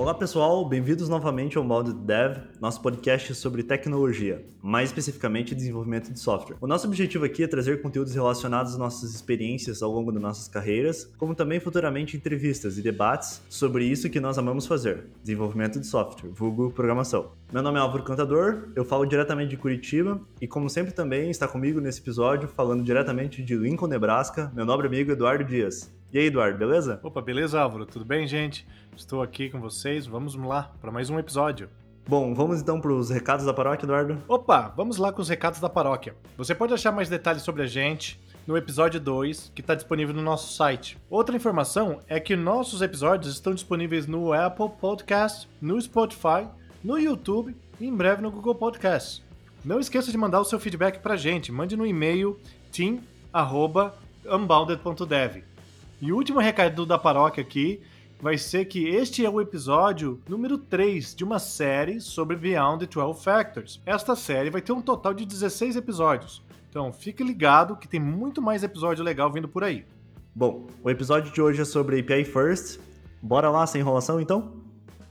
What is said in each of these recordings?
Olá pessoal, bem-vindos novamente ao Modo Dev, nosso podcast sobre tecnologia, mais especificamente desenvolvimento de software. O nosso objetivo aqui é trazer conteúdos relacionados às nossas experiências ao longo das nossas carreiras, como também futuramente entrevistas e debates sobre isso que nós amamos fazer, desenvolvimento de software, vulgo programação. Meu nome é Álvaro Cantador, eu falo diretamente de Curitiba e como sempre também está comigo nesse episódio falando diretamente de Lincoln, Nebraska, meu nobre amigo Eduardo Dias. E aí, Eduardo, beleza? Opa, beleza, Álvaro? Tudo bem, gente? Estou aqui com vocês. Vamos lá para mais um episódio. Bom, vamos então para os recados da paróquia, Eduardo? Opa, vamos lá com os recados da paróquia. Você pode achar mais detalhes sobre a gente no episódio 2, que está disponível no nosso site. Outra informação é que nossos episódios estão disponíveis no Apple Podcast, no Spotify, no YouTube e em breve no Google Podcast. Não esqueça de mandar o seu feedback para a gente. Mande no e-mail team.unbounded.dev. E o último recado da paróquia aqui vai ser que este é o episódio número 3 de uma série sobre Beyond the 12 Factors. Esta série vai ter um total de 16 episódios. Então fique ligado que tem muito mais episódio legal vindo por aí. Bom, o episódio de hoje é sobre API First. Bora lá sem enrolação então?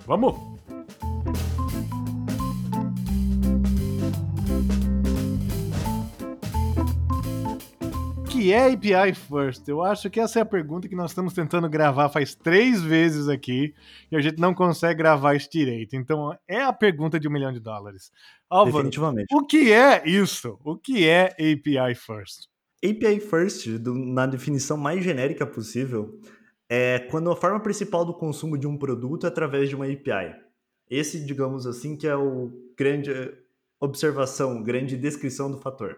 Vamos! Que é API First? Eu acho que essa é a pergunta que nós estamos tentando gravar faz três vezes aqui e a gente não consegue gravar isso direito. Então é a pergunta de um milhão de dólares. Álvaro, Definitivamente. O que é isso? O que é API First? API First, do, na definição mais genérica possível, é quando a forma principal do consumo de um produto é através de uma API. Esse, digamos assim, que é o grande observação, grande descrição do fator.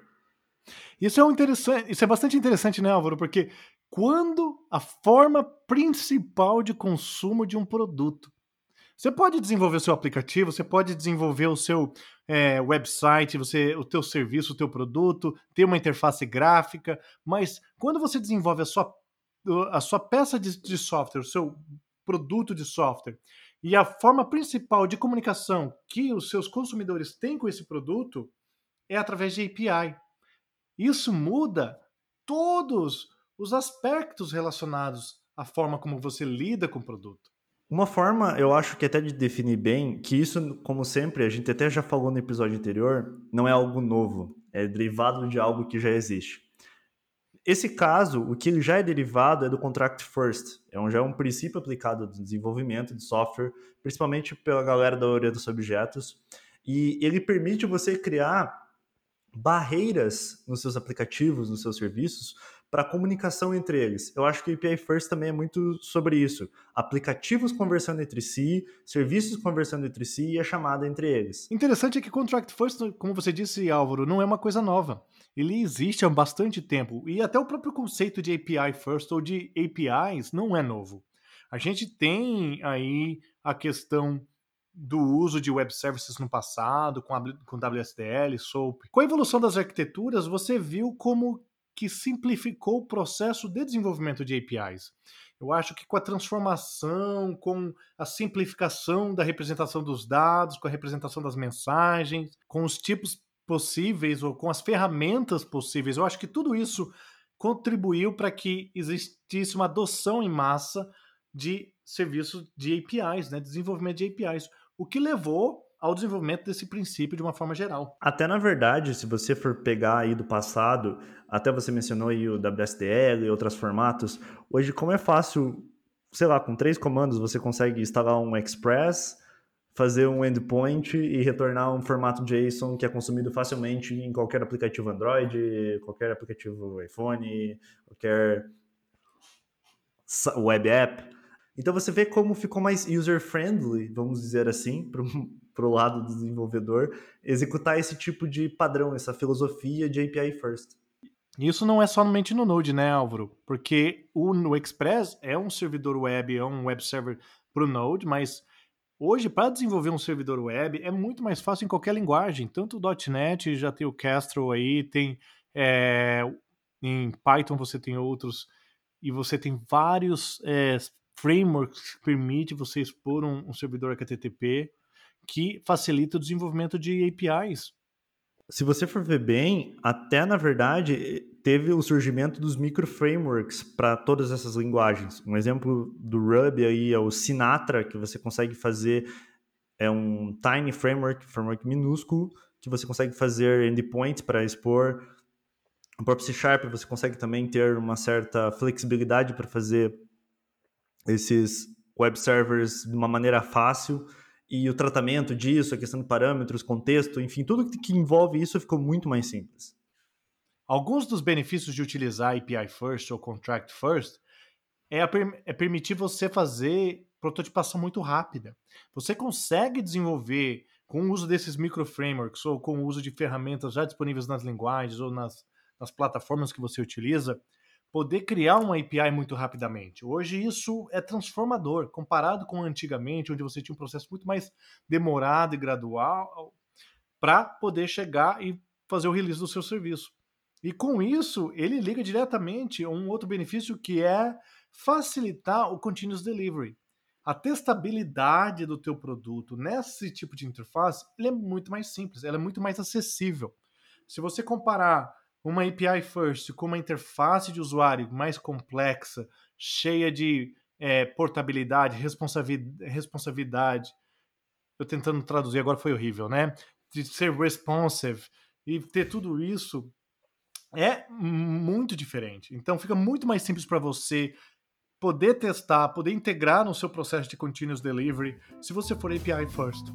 Isso é, um interessante, isso é bastante interessante, né, Álvaro? Porque quando a forma principal de consumo de um produto. Você pode desenvolver o seu aplicativo, você pode desenvolver o seu é, website, você, o teu serviço, o teu produto, ter uma interface gráfica, mas quando você desenvolve a sua, a sua peça de, de software, o seu produto de software, e a forma principal de comunicação que os seus consumidores têm com esse produto é através de API. Isso muda todos os aspectos relacionados à forma como você lida com o produto. Uma forma, eu acho que até de definir bem, que isso, como sempre, a gente até já falou no episódio anterior, não é algo novo, é derivado de algo que já existe. Esse caso, o que ele já é derivado é do contract first, é um, já é um princípio aplicado no desenvolvimento de software, principalmente pela galera da orientação a objetos, e ele permite você criar barreiras nos seus aplicativos, nos seus serviços, para comunicação entre eles. Eu acho que o API First também é muito sobre isso. Aplicativos conversando entre si, serviços conversando entre si e a chamada entre eles. Interessante é que Contract First, como você disse, Álvaro, não é uma coisa nova. Ele existe há bastante tempo e até o próprio conceito de API First ou de APIs não é novo. A gente tem aí a questão do uso de web services no passado, com, a, com WSDL, SOAP. Com a evolução das arquiteturas, você viu como que simplificou o processo de desenvolvimento de APIs. Eu acho que com a transformação, com a simplificação da representação dos dados, com a representação das mensagens, com os tipos possíveis ou com as ferramentas possíveis, eu acho que tudo isso contribuiu para que existisse uma adoção em massa de serviços de APIs, né, desenvolvimento de APIs o que levou ao desenvolvimento desse princípio de uma forma geral. Até na verdade, se você for pegar aí do passado, até você mencionou aí o WSDL e outros formatos, hoje como é fácil, sei lá, com três comandos você consegue instalar um Express, fazer um endpoint e retornar um formato JSON que é consumido facilmente em qualquer aplicativo Android, qualquer aplicativo iPhone, qualquer web app. Então você vê como ficou mais user-friendly, vamos dizer assim, para o lado do desenvolvedor, executar esse tipo de padrão, essa filosofia de API first. Isso não é somente no Node, né, Álvaro? Porque o, o Express é um servidor web, é um web server para o Node, mas hoje, para desenvolver um servidor web, é muito mais fácil em qualquer linguagem. Tanto o .NET, já tem o Castro aí, tem é, em Python você tem outros, e você tem vários é, frameworks que permite você expor um, um servidor HTTP que facilita o desenvolvimento de APIs. Se você for ver bem, até na verdade, teve o surgimento dos microframeworks para todas essas linguagens. Um exemplo do Ruby aí é o Sinatra, que você consegue fazer é um tiny framework, framework minúsculo, que você consegue fazer endpoints para expor. O próprio C Sharp você consegue também ter uma certa flexibilidade para fazer esses web servers de uma maneira fácil e o tratamento disso, a questão de parâmetros, contexto, enfim, tudo que envolve isso ficou muito mais simples. Alguns dos benefícios de utilizar API First ou Contract First é, é permitir você fazer prototipação muito rápida. Você consegue desenvolver com o uso desses microframeworks ou com o uso de ferramentas já disponíveis nas linguagens ou nas, nas plataformas que você utiliza, poder criar uma API muito rapidamente. Hoje isso é transformador, comparado com antigamente, onde você tinha um processo muito mais demorado e gradual para poder chegar e fazer o release do seu serviço. E com isso, ele liga diretamente a um outro benefício que é facilitar o continuous delivery. A testabilidade do teu produto nesse tipo de interface, ele é muito mais simples, ela é muito mais acessível. Se você comparar uma API first com uma interface de usuário mais complexa, cheia de é, portabilidade, responsabilidade. Eu tentando traduzir agora foi horrível, né? De ser responsive e ter tudo isso é muito diferente. Então fica muito mais simples para você poder testar, poder integrar no seu processo de continuous delivery, se você for API first.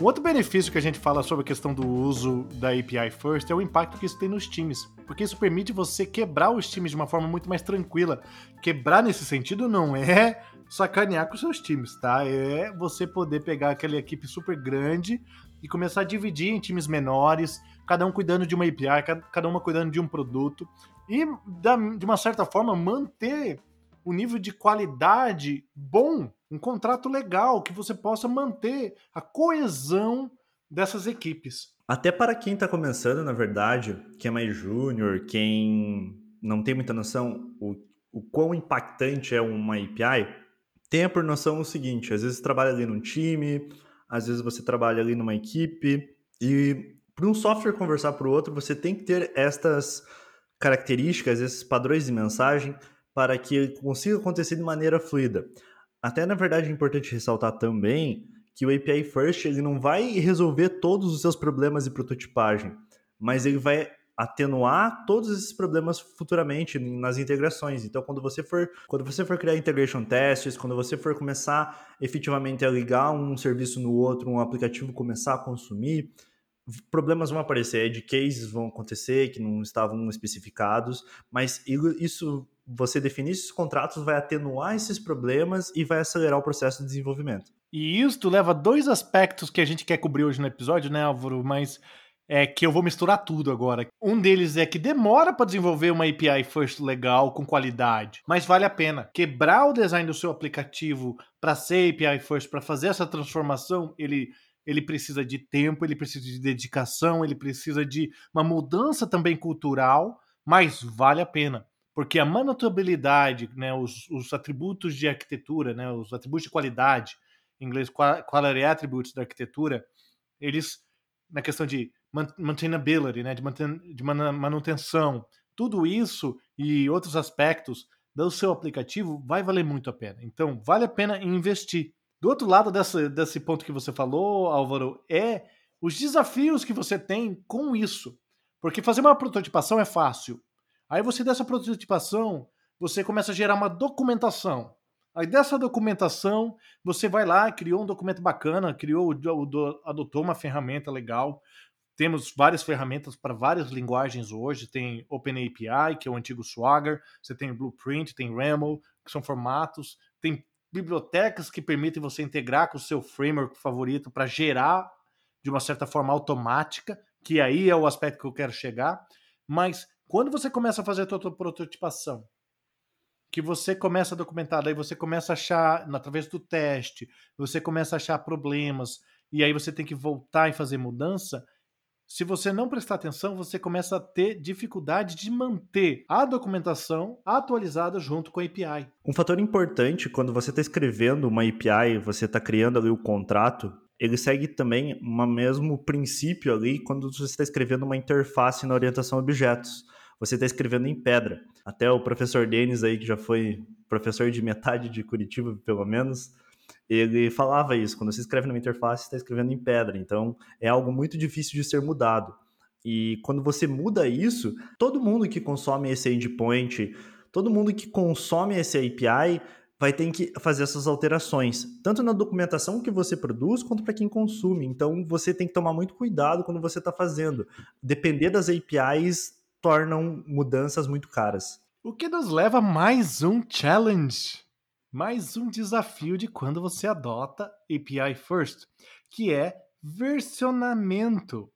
Outro benefício que a gente fala sobre a questão do uso da API First é o impacto que isso tem nos times, porque isso permite você quebrar os times de uma forma muito mais tranquila. Quebrar nesse sentido não é sacanear com seus times, tá? É você poder pegar aquela equipe super grande e começar a dividir em times menores, cada um cuidando de uma API, cada uma cuidando de um produto e de uma certa forma manter o nível de qualidade bom um contrato legal que você possa manter a coesão dessas equipes. Até para quem está começando, na verdade, quem é mais júnior, quem não tem muita noção o, o quão impactante é uma API, tenha por noção o seguinte: às vezes você trabalha ali num time, às vezes você trabalha ali numa equipe, e para um software conversar para o outro, você tem que ter estas características, esses padrões de mensagem, para que consiga acontecer de maneira fluida. Até na verdade é importante ressaltar também que o API First ele não vai resolver todos os seus problemas de prototipagem, mas ele vai atenuar todos esses problemas futuramente nas integrações. Então, quando você for, quando você for criar integration tests, quando você for começar efetivamente a ligar um serviço no outro, um aplicativo começar a consumir, problemas vão aparecer, edge cases vão acontecer que não estavam especificados, mas isso você definir esses contratos vai atenuar esses problemas e vai acelerar o processo de desenvolvimento. E isso leva a dois aspectos que a gente quer cobrir hoje no episódio, né, Álvaro? Mas é que eu vou misturar tudo agora. Um deles é que demora para desenvolver uma API first legal com qualidade, mas vale a pena. Quebrar o design do seu aplicativo para ser API first, para fazer essa transformação, ele ele precisa de tempo, ele precisa de dedicação, ele precisa de uma mudança também cultural, mas vale a pena porque a manutabilidade, né, os, os, atributos de arquitetura, né, os atributos de qualidade, em inglês quality attributes da arquitetura, eles na questão de maintainability, né, de, manten, de manutenção, tudo isso e outros aspectos do seu aplicativo vai valer muito a pena. Então, vale a pena investir. Do outro lado dessa, desse ponto que você falou, Álvaro, é os desafios que você tem com isso. Porque fazer uma prototipação é fácil, Aí você dessa prototipação, você começa a gerar uma documentação. Aí dessa documentação, você vai lá, criou um documento bacana, criou, adotou uma ferramenta legal. Temos várias ferramentas para várias linguagens hoje. Tem OpenAPI, que é o antigo Swagger, você tem Blueprint, tem Raml, que são formatos, tem bibliotecas que permitem você integrar com o seu framework favorito para gerar de uma certa forma automática, que aí é o aspecto que eu quero chegar. Mas quando você começa a fazer a tua prototipação, que você começa a documentar, daí você começa a achar, através do teste, você começa a achar problemas, e aí você tem que voltar e fazer mudança, se você não prestar atenção, você começa a ter dificuldade de manter a documentação atualizada junto com a API. Um fator importante quando você está escrevendo uma API, você está criando ali o contrato, ele segue também o mesmo princípio ali quando você está escrevendo uma interface na orientação a objetos. Você está escrevendo em pedra. Até o professor Denis aí, que já foi professor de metade de Curitiba, pelo menos, ele falava isso, quando você escreve numa interface, está escrevendo em pedra, então é algo muito difícil de ser mudado. E quando você muda isso, todo mundo que consome esse endpoint, todo mundo que consome esse API vai ter que fazer essas alterações, tanto na documentação que você produz, quanto para quem consome. Então você tem que tomar muito cuidado quando você está fazendo. Depender das APIs tornam mudanças muito caras. O que nos leva a mais um challenge mais um desafio de quando você adota API First, que é versionamento.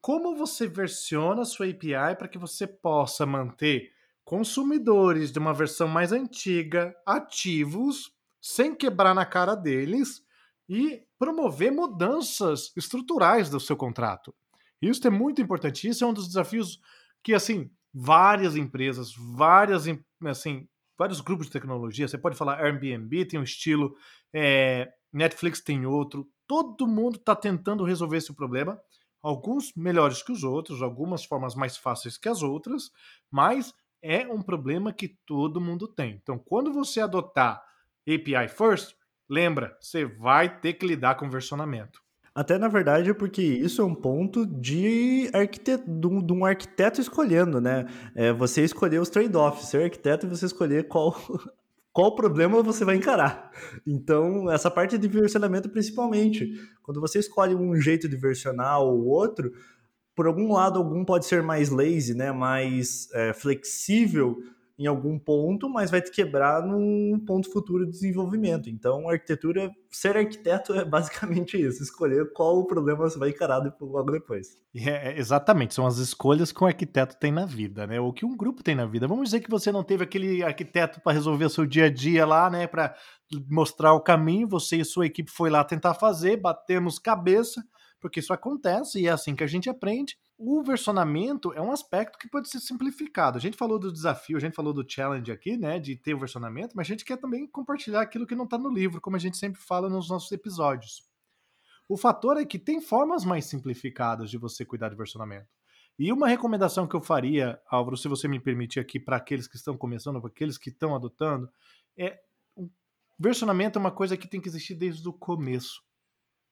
Como você versiona a sua API para que você possa manter consumidores de uma versão mais antiga ativos, sem quebrar na cara deles e promover mudanças estruturais do seu contrato. Isso é muito importante. Isso é um dos desafios que, assim, várias empresas, várias assim, vários grupos de tecnologia. Você pode falar Airbnb tem um estilo, é, Netflix tem outro. Todo mundo está tentando resolver esse problema. Alguns melhores que os outros, algumas formas mais fáceis que as outras, mas é um problema que todo mundo tem. Então, quando você adotar API First, lembra, você vai ter que lidar com versionamento. Até na verdade, porque isso é um ponto de, arquiteto, de, um, arquiteto escolhendo, né? É você escolher os trade-offs, ser arquiteto e você escolher qual, qual problema você vai encarar. Então, essa parte de versionamento principalmente. Quando você escolhe um jeito de versionar ou outro, por algum lado, algum pode ser mais lazy, né? mais é, flexível em algum ponto, mas vai te quebrar num ponto futuro de desenvolvimento. Então, arquitetura, ser arquiteto é basicamente isso, escolher qual o problema você vai encarar logo depois. É, exatamente, são as escolhas que um arquiteto tem na vida, né? Ou que um grupo tem na vida. Vamos dizer que você não teve aquele arquiteto para resolver seu dia a dia lá, né? Para mostrar o caminho, você e sua equipe foi lá tentar fazer, batemos cabeça, porque isso acontece e é assim que a gente aprende o versionamento é um aspecto que pode ser simplificado. A gente falou do desafio, a gente falou do challenge aqui, né, de ter o versionamento, mas a gente quer também compartilhar aquilo que não está no livro, como a gente sempre fala nos nossos episódios. O fator é que tem formas mais simplificadas de você cuidar de versionamento. E uma recomendação que eu faria, Álvaro, se você me permitir aqui, para aqueles que estão começando, para aqueles que estão adotando, é versionamento é uma coisa que tem que existir desde o começo.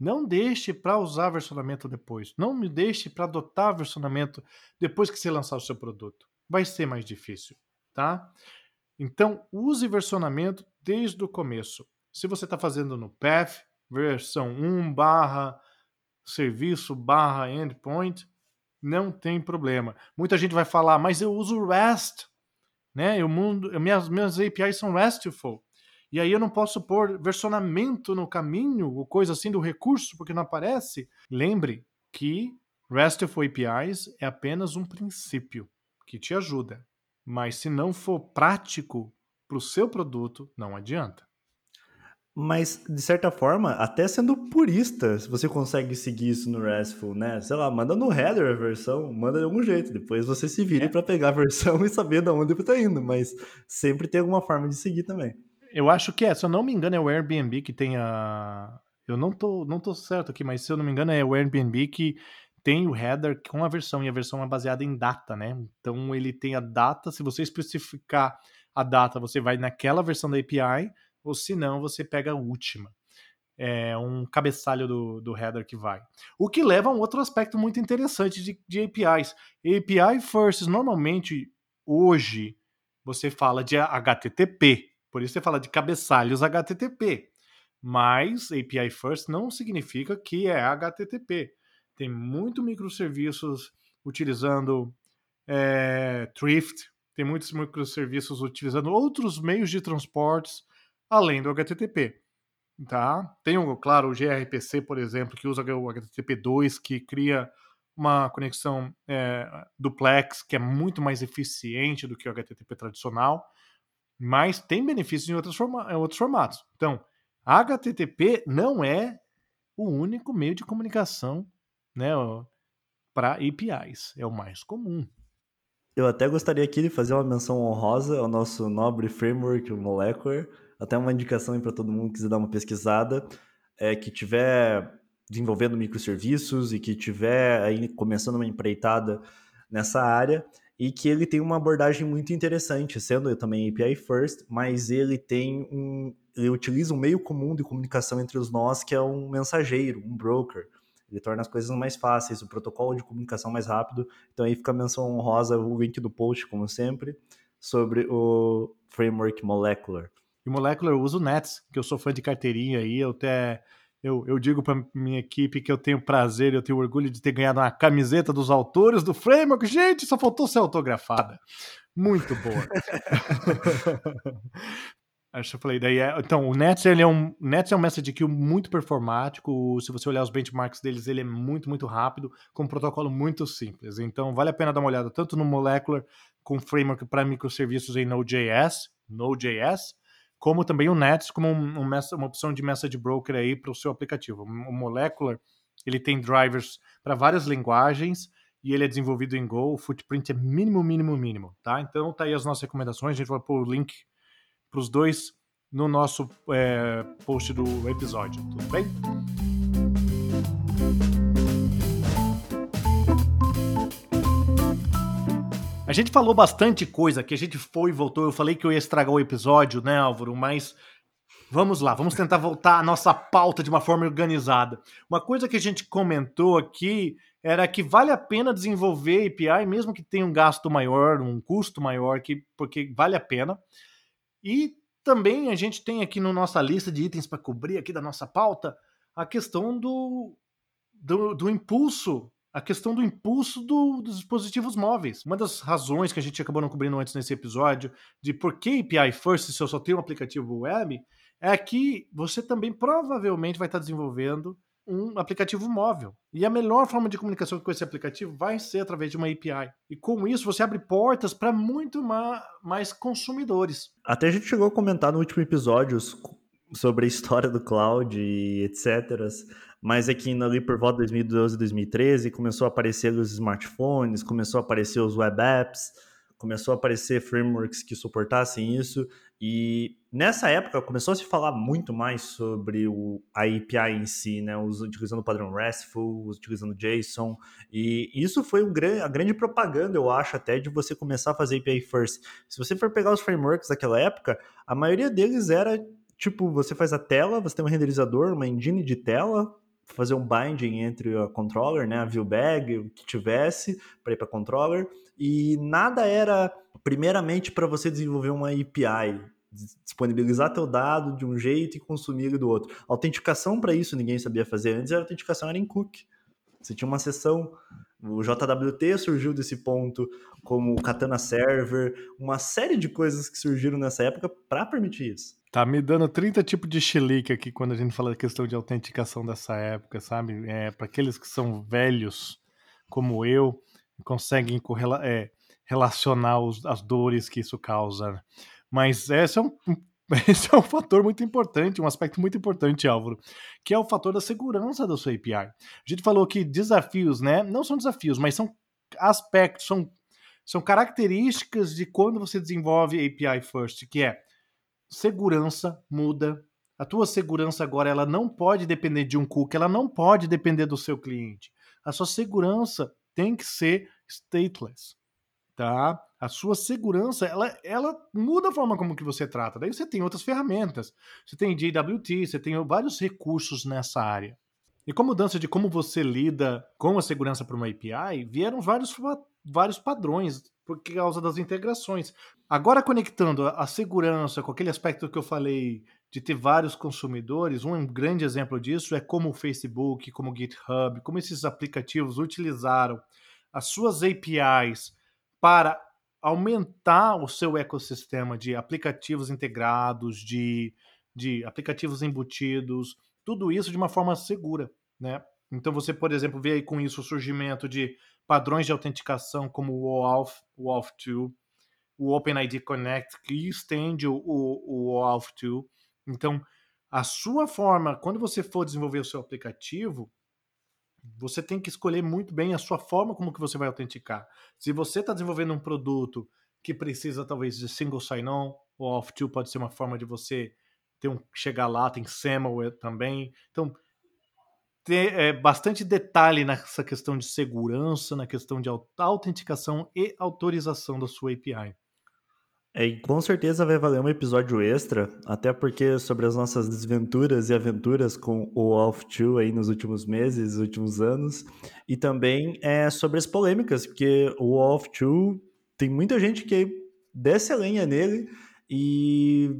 Não deixe para usar versionamento depois. Não me deixe para adotar versionamento depois que você lançar o seu produto. Vai ser mais difícil, tá? Então, use versionamento desde o começo. Se você está fazendo no Path, versão 1 barra serviço barra endpoint, não tem problema. Muita gente vai falar, mas eu uso REST, né? Eu mundo, minhas, minhas APIs são RESTful. E aí eu não posso pôr versionamento no caminho, ou coisa assim do recurso, porque não aparece. Lembre que RESTful APIs é apenas um princípio que te ajuda. Mas se não for prático para o seu produto, não adianta. Mas, de certa forma, até sendo purista, se você consegue seguir isso no RESTful, né? Sei lá, manda no header a versão, manda de algum jeito. Depois você se vire é. para pegar a versão e saber de onde está indo. Mas sempre tem alguma forma de seguir também. Eu acho que é, se eu não me engano, é o Airbnb que tem a. Eu não tô, não tô certo aqui, mas se eu não me engano, é o Airbnb que tem o header com a versão, e a versão é baseada em data, né? Então ele tem a data, se você especificar a data, você vai naquela versão da API, ou se não, você pega a última. É um cabeçalho do, do header que vai. O que leva a um outro aspecto muito interessante de, de APIs. API first, normalmente, hoje, você fala de HTTP, por isso você fala de cabeçalhos HTTP. Mas API First não significa que é HTTP. Tem muito microserviços utilizando é, Thrift, tem muitos microserviços utilizando outros meios de transportes além do HTTP. Tá? Tem, claro, o gRPC, por exemplo, que usa o HTTP2, que cria uma conexão é, duplex que é muito mais eficiente do que o HTTP tradicional mas tem benefícios em outros, forma em outros formatos. Então, HTTP não é o único meio de comunicação né, para APIs. É o mais comum. Eu até gostaria aqui de fazer uma menção honrosa ao nosso nobre framework Molecular, até uma indicação para todo mundo que quiser dar uma pesquisada, é, que tiver desenvolvendo microserviços e que tiver aí começando uma empreitada nessa área e que ele tem uma abordagem muito interessante, sendo também API first, mas ele tem um ele utiliza um meio comum de comunicação entre os nós que é um mensageiro, um broker. Ele torna as coisas mais fáceis, o protocolo de comunicação mais rápido. Então aí fica a menção honrosa, o link do post, como sempre, sobre o framework Molecular. E Molecular eu uso Nets, que eu sou fã de carteirinha aí, eu até eu, eu digo para minha equipe que eu tenho prazer, eu tenho orgulho de ter ganhado uma camiseta dos autores do Framework. Gente, só faltou ser autografada. Muito boa. Acho que eu falei. Daí é, então, o Nets, ele é um, Nets é um message queue muito performático. Se você olhar os benchmarks deles, ele é muito, muito rápido, com um protocolo muito simples. Então, vale a pena dar uma olhada tanto no Molecular, com framework para microserviços em Node.js, Node.js, como também o Nets como um, um, uma opção de message broker aí para o seu aplicativo. O Molecular ele tem drivers para várias linguagens e ele é desenvolvido em Go. O footprint é mínimo, mínimo, mínimo, tá? Então tá aí as nossas recomendações. A gente vai pôr o link para os dois no nosso é, post do episódio. Tudo bem? A gente falou bastante coisa, que a gente foi e voltou. Eu falei que eu ia estragar o episódio, né, Álvaro? Mas vamos lá, vamos tentar voltar à nossa pauta de uma forma organizada. Uma coisa que a gente comentou aqui era que vale a pena desenvolver API, mesmo que tenha um gasto maior, um custo maior, que, porque vale a pena. E também a gente tem aqui na no nossa lista de itens para cobrir aqui da nossa pauta a questão do, do, do impulso a questão do impulso do, dos dispositivos móveis. Uma das razões que a gente acabou não cobrindo antes nesse episódio de por que API First se eu só tenho um aplicativo web é que você também provavelmente vai estar desenvolvendo um aplicativo móvel. E a melhor forma de comunicação com esse aplicativo vai ser através de uma API. E com isso você abre portas para muito mais consumidores. Até a gente chegou a comentar no último episódio sobre a história do cloud e etc mas é que ali por volta de 2012, 2013 começou a aparecer os smartphones, começou a aparecer os web apps, começou a aparecer frameworks que suportassem isso e nessa época começou a se falar muito mais sobre o, a API em si, né? utilizando o padrão RESTful, utilizando JSON, e isso foi um, a grande propaganda, eu acho, até de você começar a fazer API first. Se você for pegar os frameworks daquela época, a maioria deles era tipo, você faz a tela, você tem um renderizador, uma engine de tela, fazer um binding entre a controller, né, a view bag, o que tivesse para ir para controller, e nada era primeiramente para você desenvolver uma API, disponibilizar teu dado de um jeito e consumir ele do outro. autenticação para isso ninguém sabia fazer. Antes a autenticação era em cookie. Você tinha uma sessão, o JWT surgiu desse ponto, como o Katana Server, uma série de coisas que surgiram nessa época para permitir isso. Tá me dando 30 tipos de chilique aqui quando a gente fala da questão de autenticação dessa época, sabe? É, para aqueles que são velhos, como eu, conseguem correla é, relacionar os, as dores que isso causa. Mas esse é, um, esse é um fator muito importante, um aspecto muito importante, Álvaro, que é o fator da segurança da sua API. A gente falou que desafios, né? Não são desafios, mas são aspectos, são, são características de quando você desenvolve API First, que é segurança muda. A tua segurança agora ela não pode depender de um cookie, ela não pode depender do seu cliente. A sua segurança tem que ser stateless, tá? A sua segurança, ela, ela muda a forma como que você trata. Daí você tem outras ferramentas. Você tem JWT, você tem vários recursos nessa área. E com a mudança de como você lida com a segurança para uma API, vieram vários, vários padrões por causa das integrações. Agora, conectando a segurança com aquele aspecto que eu falei de ter vários consumidores, um grande exemplo disso é como o Facebook, como o GitHub, como esses aplicativos utilizaram as suas APIs para aumentar o seu ecossistema de aplicativos integrados, de, de aplicativos embutidos, tudo isso de uma forma segura, né? Então você, por exemplo, vê aí com isso o surgimento de padrões de autenticação como o OAuth, o OAuth2, o OpenID Connect, que estende o, o, o OAuth2. Então, a sua forma, quando você for desenvolver o seu aplicativo, Você tem que escolher muito bem a sua forma como que você vai autenticar. Se você está desenvolvendo um produto que precisa talvez de single sign-on, o auth2 pode ser uma forma de você ter um, chegar lá, tem SAML também. Então, ter é, bastante detalhe nessa questão de segurança, na questão de autenticação e autorização da sua API. É, e com certeza vai valer um episódio extra, até porque sobre as nossas desventuras e aventuras com o Off 2 aí nos últimos meses, últimos anos, e também é sobre as polêmicas, porque o Off 2 tem muita gente que desce a lenha nele e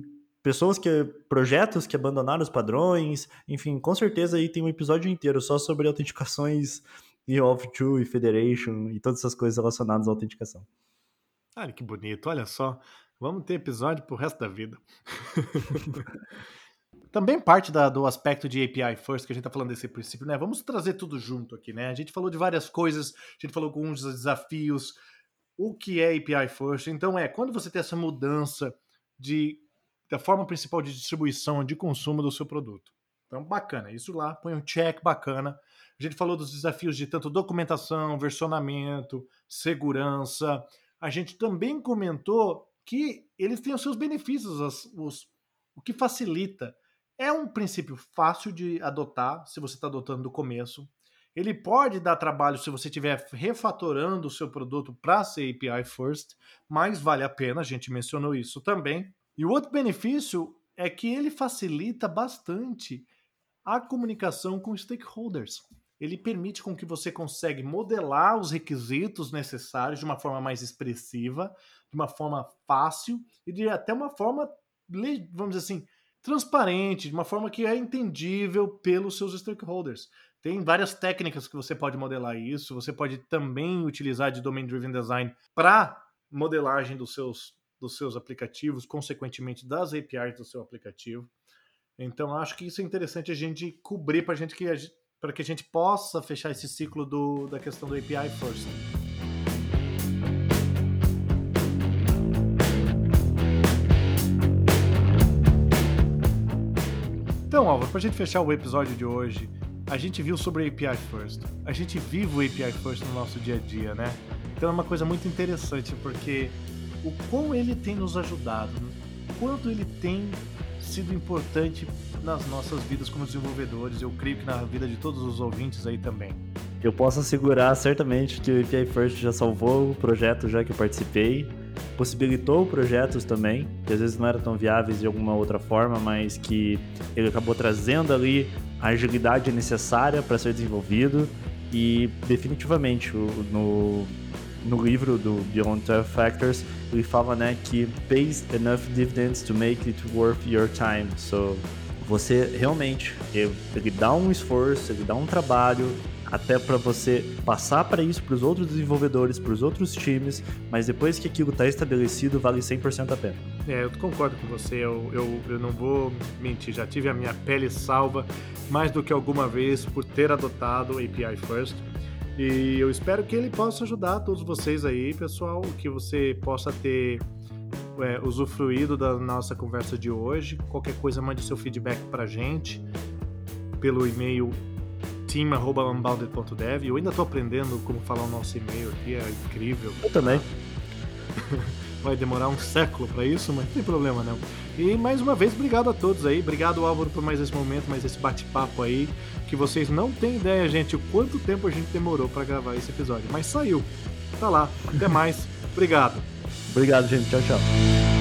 pessoas que projetos que abandonaram os padrões, enfim, com certeza aí tem um episódio inteiro só sobre autenticações e Off 2 e Federation e todas essas coisas relacionadas à autenticação. Olha que bonito, olha só. Vamos ter episódio pro resto da vida. Também parte da, do aspecto de API First, que a gente está falando desse princípio, né? Vamos trazer tudo junto aqui, né? A gente falou de várias coisas, a gente falou alguns desafios, o que é API First. Então, é quando você tem essa mudança de, da forma principal de distribuição, de consumo do seu produto. Então, bacana. Isso lá, põe um check bacana. A gente falou dos desafios de tanto documentação, versionamento, segurança, a gente também comentou que eles têm os seus benefícios, os, o que facilita. É um princípio fácil de adotar, se você está adotando do começo. Ele pode dar trabalho se você estiver refatorando o seu produto para ser API first, mas vale a pena, a gente mencionou isso também. E o outro benefício é que ele facilita bastante a comunicação com stakeholders ele permite com que você consegue modelar os requisitos necessários de uma forma mais expressiva, de uma forma fácil e de até uma forma, vamos dizer assim, transparente, de uma forma que é entendível pelos seus stakeholders. Tem várias técnicas que você pode modelar isso, você pode também utilizar de Domain Driven Design para modelagem dos seus, dos seus aplicativos, consequentemente das APIs do seu aplicativo. Então, acho que isso é interessante a gente cobrir para gente que para que a gente possa fechar esse ciclo do, da questão do API first. Então, Álvaro, para a gente fechar o episódio de hoje, a gente viu sobre API First. A gente vive o API First no nosso dia a dia, né? Então é uma coisa muito interessante, porque o quão ele tem nos ajudado, o quanto ele tem sido importante nas nossas vidas como desenvolvedores. Eu creio que na vida de todos os ouvintes aí também. Eu posso assegurar certamente que o API First já salvou o projeto já que eu participei, possibilitou projetos também, que às vezes não eram tão viáveis de alguma outra forma, mas que ele acabou trazendo ali a agilidade necessária para ser desenvolvido e definitivamente no, no livro do Beyond 12 Factors ele fala né que pays enough dividends to make it worth your time so você realmente ele dá um esforço, ele dá um trabalho até para você passar para isso para os outros desenvolvedores, para os outros times, mas depois que aquilo está estabelecido, vale 100% a pena. É, eu concordo com você, eu, eu, eu não vou mentir, já tive a minha pele salva mais do que alguma vez por ter adotado API First. E eu espero que ele possa ajudar todos vocês aí, pessoal, que você possa ter é, usufruído da nossa conversa de hoje. Qualquer coisa, mande seu feedback para gente pelo e-mail team.unbounded.dev. Eu ainda estou aprendendo como falar o nosso e-mail aqui, é incrível. Eu também. Vai demorar um século para isso, mas não tem problema não. E mais uma vez, obrigado a todos aí. Obrigado, Álvaro, por mais esse momento, mais esse bate-papo aí. Que vocês não têm ideia, gente, o quanto tempo a gente demorou para gravar esse episódio. Mas saiu. Tá lá. Até mais. Obrigado. Obrigado, gente. Tchau, tchau.